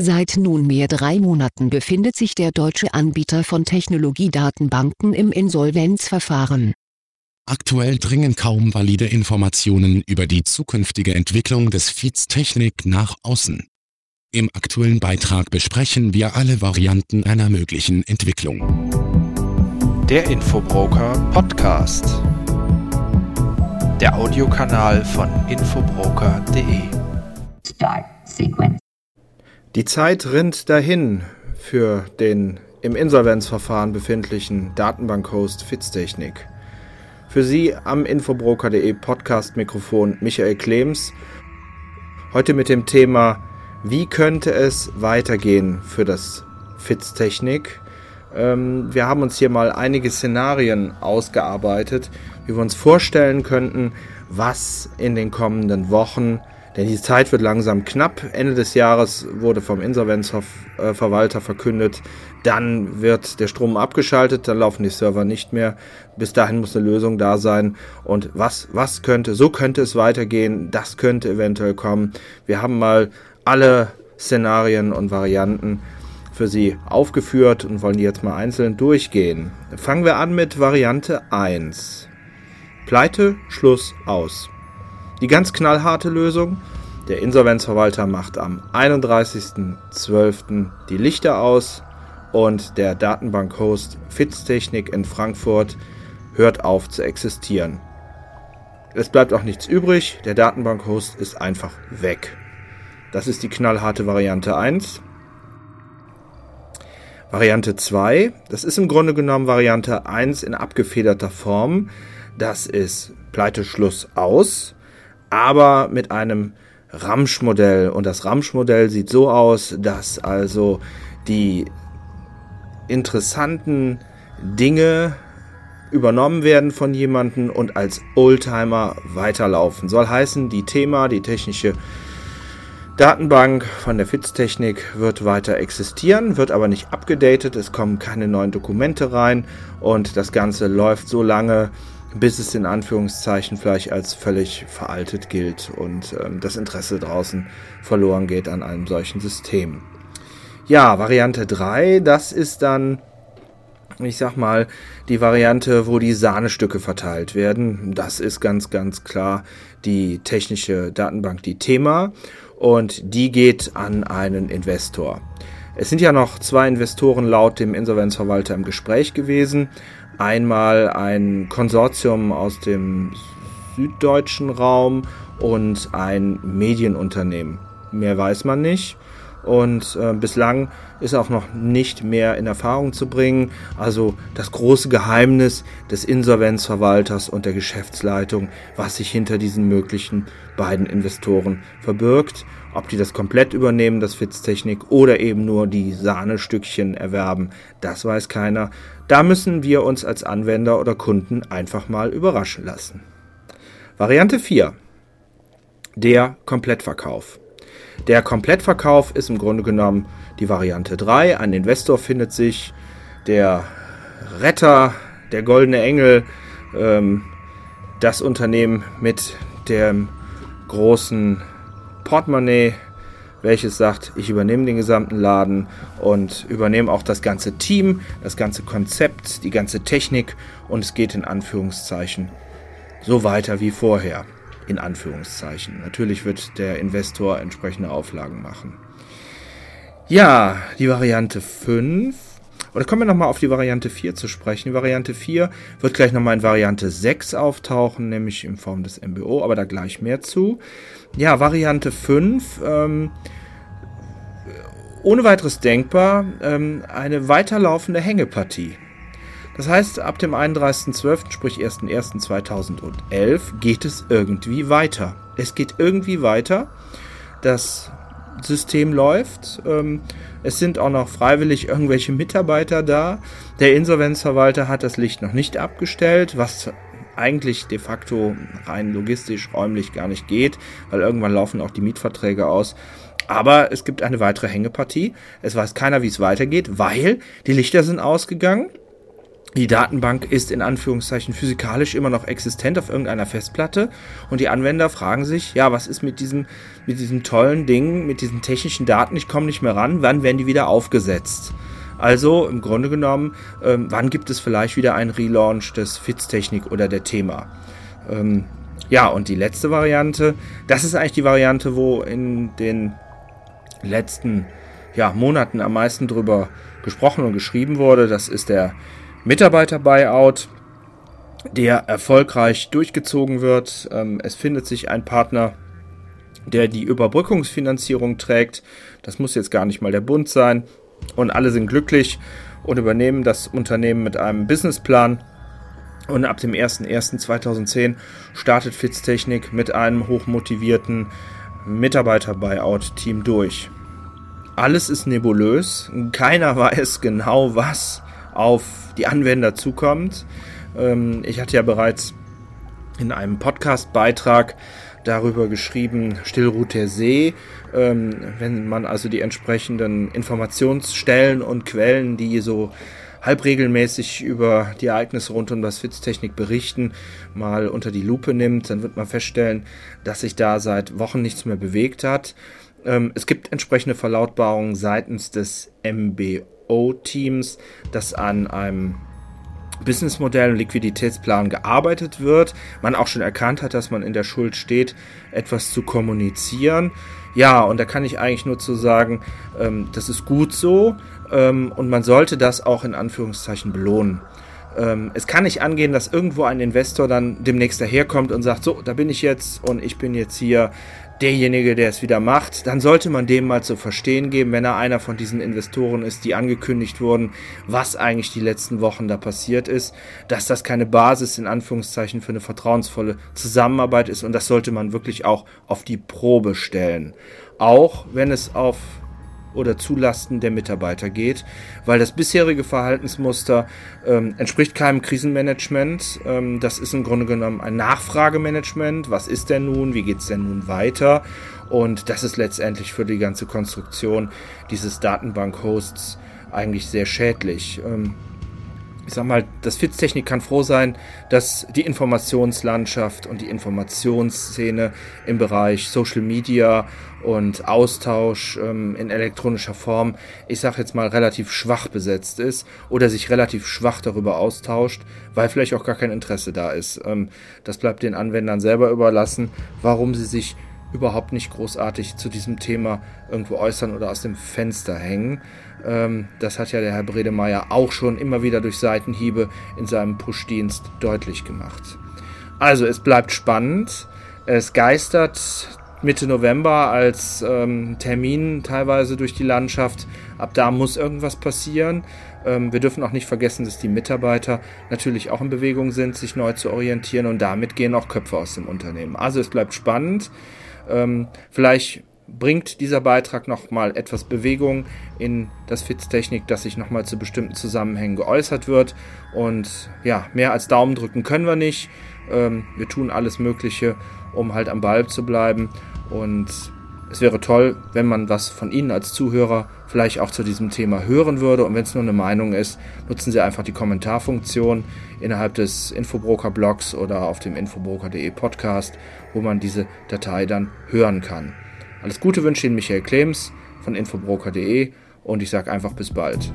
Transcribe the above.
Seit nunmehr drei Monaten befindet sich der deutsche Anbieter von Technologiedatenbanken im Insolvenzverfahren. Aktuell dringen kaum valide Informationen über die zukünftige Entwicklung des FIZ Technik nach außen. Im aktuellen Beitrag besprechen wir alle Varianten einer möglichen Entwicklung. Der Infobroker Podcast. Der Audiokanal von infobroker.de. Start Sequence. Die Zeit rinnt dahin für den im Insolvenzverfahren befindlichen Datenbankhost Fitztechnik. Für Sie am Infobroker.de Podcast-Mikrofon Michael Klems. Heute mit dem Thema, wie könnte es weitergehen für das Fitztechnik? Ähm, wir haben uns hier mal einige Szenarien ausgearbeitet, wie wir uns vorstellen könnten, was in den kommenden Wochen denn die Zeit wird langsam knapp. Ende des Jahres wurde vom Insolvenzverwalter verkündet, dann wird der Strom abgeschaltet, dann laufen die Server nicht mehr. Bis dahin muss eine Lösung da sein. Und was, was könnte, so könnte es weitergehen, das könnte eventuell kommen. Wir haben mal alle Szenarien und Varianten für Sie aufgeführt und wollen die jetzt mal einzeln durchgehen. Fangen wir an mit Variante 1. Pleite, Schluss, aus. Die ganz knallharte Lösung, der Insolvenzverwalter macht am 31.12. die Lichter aus und der Datenbank-Host Fitztechnik in Frankfurt hört auf zu existieren. Es bleibt auch nichts übrig, der Datenbank-Host ist einfach weg. Das ist die knallharte Variante 1. Variante 2, das ist im Grunde genommen Variante 1 in abgefederter Form. Das ist Pleite Schluss aus aber mit einem Ramsch-Modell. Und das Ramsch-Modell sieht so aus, dass also die interessanten Dinge übernommen werden von jemandem und als Oldtimer weiterlaufen. Soll heißen, die Thema, die technische Datenbank von der Fitztechnik wird weiter existieren, wird aber nicht abgedatet, es kommen keine neuen Dokumente rein und das Ganze läuft so lange, bis es in Anführungszeichen vielleicht als völlig veraltet gilt und ähm, das Interesse draußen verloren geht an einem solchen System. Ja, Variante 3, das ist dann, ich sag mal, die Variante, wo die Sahnestücke verteilt werden. Das ist ganz, ganz klar die technische Datenbank, die Thema und die geht an einen Investor. Es sind ja noch zwei Investoren laut dem Insolvenzverwalter im Gespräch gewesen einmal ein Konsortium aus dem süddeutschen Raum und ein Medienunternehmen. Mehr weiß man nicht. Und äh, bislang ist auch noch nicht mehr in Erfahrung zu bringen. Also das große Geheimnis des Insolvenzverwalters und der Geschäftsleitung, was sich hinter diesen möglichen beiden Investoren verbirgt. Ob die das komplett übernehmen, das Fitztechnik, oder eben nur die Sahnestückchen erwerben, das weiß keiner. Da müssen wir uns als Anwender oder Kunden einfach mal überraschen lassen. Variante 4. Der Komplettverkauf. Der Komplettverkauf ist im Grunde genommen die Variante 3. Ein Investor findet sich, der Retter, der goldene Engel, ähm, das Unternehmen mit dem großen Portemonnaie, welches sagt, ich übernehme den gesamten Laden und übernehme auch das ganze Team, das ganze Konzept, die ganze Technik und es geht in Anführungszeichen so weiter wie vorher. In Anführungszeichen. Natürlich wird der Investor entsprechende Auflagen machen. Ja, die Variante 5. Oder kommen wir nochmal auf die Variante 4 zu sprechen. Die Variante 4 wird gleich nochmal in Variante 6 auftauchen, nämlich in Form des MBO, aber da gleich mehr zu. Ja, Variante 5. Ähm, ohne weiteres denkbar ähm, eine weiterlaufende Hängepartie. Das heißt, ab dem 31.12., sprich 1.1.2011, geht es irgendwie weiter. Es geht irgendwie weiter. Das System läuft. Ähm, es sind auch noch freiwillig irgendwelche Mitarbeiter da. Der Insolvenzverwalter hat das Licht noch nicht abgestellt, was eigentlich de facto rein logistisch, räumlich gar nicht geht, weil irgendwann laufen auch die Mietverträge aus. Aber es gibt eine weitere Hängepartie. Es weiß keiner, wie es weitergeht, weil die Lichter sind ausgegangen. Die Datenbank ist in Anführungszeichen physikalisch immer noch existent auf irgendeiner Festplatte und die Anwender fragen sich, ja, was ist mit diesem, mit diesen tollen Dingen, mit diesen technischen Daten, ich komme nicht mehr ran, wann werden die wieder aufgesetzt? Also im Grunde genommen, ähm, wann gibt es vielleicht wieder einen Relaunch des Fitztechnik oder der Thema? Ähm, ja, und die letzte Variante, das ist eigentlich die Variante, wo in den letzten ja, Monaten am meisten drüber gesprochen und geschrieben wurde. Das ist der Mitarbeiter-Buyout, der erfolgreich durchgezogen wird. Ähm, es findet sich ein Partner, der die Überbrückungsfinanzierung trägt. Das muss jetzt gar nicht mal der Bund sein. Und alle sind glücklich und übernehmen das Unternehmen mit einem Businessplan. Und ab dem 01.01.2010 startet Fitztechnik mit einem hochmotivierten Mitarbeiter-Buyout-Team durch. Alles ist nebulös, keiner weiß genau, was auf die Anwender zukommt. Ähm, ich hatte ja bereits in einem Podcast-Beitrag darüber geschrieben, Stillruht der See. Ähm, wenn man also die entsprechenden Informationsstellen und Quellen, die so halbregelmäßig über die Ereignisse rund um das Fitztechnik berichten, mal unter die Lupe nimmt, dann wird man feststellen, dass sich da seit Wochen nichts mehr bewegt hat. Ähm, es gibt entsprechende Verlautbarungen seitens des MBO-Teams, dass an einem Businessmodell und Liquiditätsplan gearbeitet wird, man auch schon erkannt hat, dass man in der Schuld steht, etwas zu kommunizieren. Ja, und da kann ich eigentlich nur zu sagen, ähm, das ist gut so ähm, und man sollte das auch in Anführungszeichen belohnen. Ähm, es kann nicht angehen, dass irgendwo ein Investor dann demnächst daherkommt und sagt, so, da bin ich jetzt und ich bin jetzt hier derjenige, der es wieder macht, dann sollte man dem mal zu verstehen geben, wenn er einer von diesen Investoren ist, die angekündigt wurden, was eigentlich die letzten Wochen da passiert ist, dass das keine Basis in Anführungszeichen für eine vertrauensvolle Zusammenarbeit ist und das sollte man wirklich auch auf die Probe stellen. Auch wenn es auf oder zulasten der Mitarbeiter geht, weil das bisherige Verhaltensmuster ähm, entspricht keinem Krisenmanagement. Ähm, das ist im Grunde genommen ein Nachfragemanagement. Was ist denn nun? Wie geht es denn nun weiter? Und das ist letztendlich für die ganze Konstruktion dieses Datenbank-Hosts eigentlich sehr schädlich. Ähm, ich sag mal, das Fitztechnik kann froh sein, dass die Informationslandschaft und die Informationsszene im Bereich Social Media und Austausch ähm, in elektronischer Form, ich sag jetzt mal, relativ schwach besetzt ist oder sich relativ schwach darüber austauscht, weil vielleicht auch gar kein Interesse da ist. Ähm, das bleibt den Anwendern selber überlassen, warum sie sich überhaupt nicht großartig zu diesem Thema irgendwo äußern oder aus dem Fenster hängen. Ähm, das hat ja der Herr Bredemeier auch schon immer wieder durch Seitenhiebe in seinem Push-Dienst deutlich gemacht. Also es bleibt spannend. Es geistert Mitte November als ähm, Termin teilweise durch die Landschaft. Ab da muss irgendwas passieren. Ähm, wir dürfen auch nicht vergessen, dass die Mitarbeiter natürlich auch in Bewegung sind, sich neu zu orientieren und damit gehen auch Köpfe aus dem Unternehmen. Also es bleibt spannend. Ähm, vielleicht bringt dieser Beitrag nochmal etwas Bewegung in das Fitztechnik, dass sich nochmal zu bestimmten Zusammenhängen geäußert wird. Und ja, mehr als Daumen drücken können wir nicht. Ähm, wir tun alles Mögliche, um halt am Ball zu bleiben. Und es wäre toll, wenn man was von Ihnen als Zuhörer vielleicht auch zu diesem Thema hören würde. Und wenn es nur eine Meinung ist, nutzen Sie einfach die Kommentarfunktion innerhalb des Infobroker-Blogs oder auf dem infobroker.de Podcast, wo man diese Datei dann hören kann. Alles Gute wünsche Ihnen Michael Klems von infobroker.de und ich sage einfach bis bald.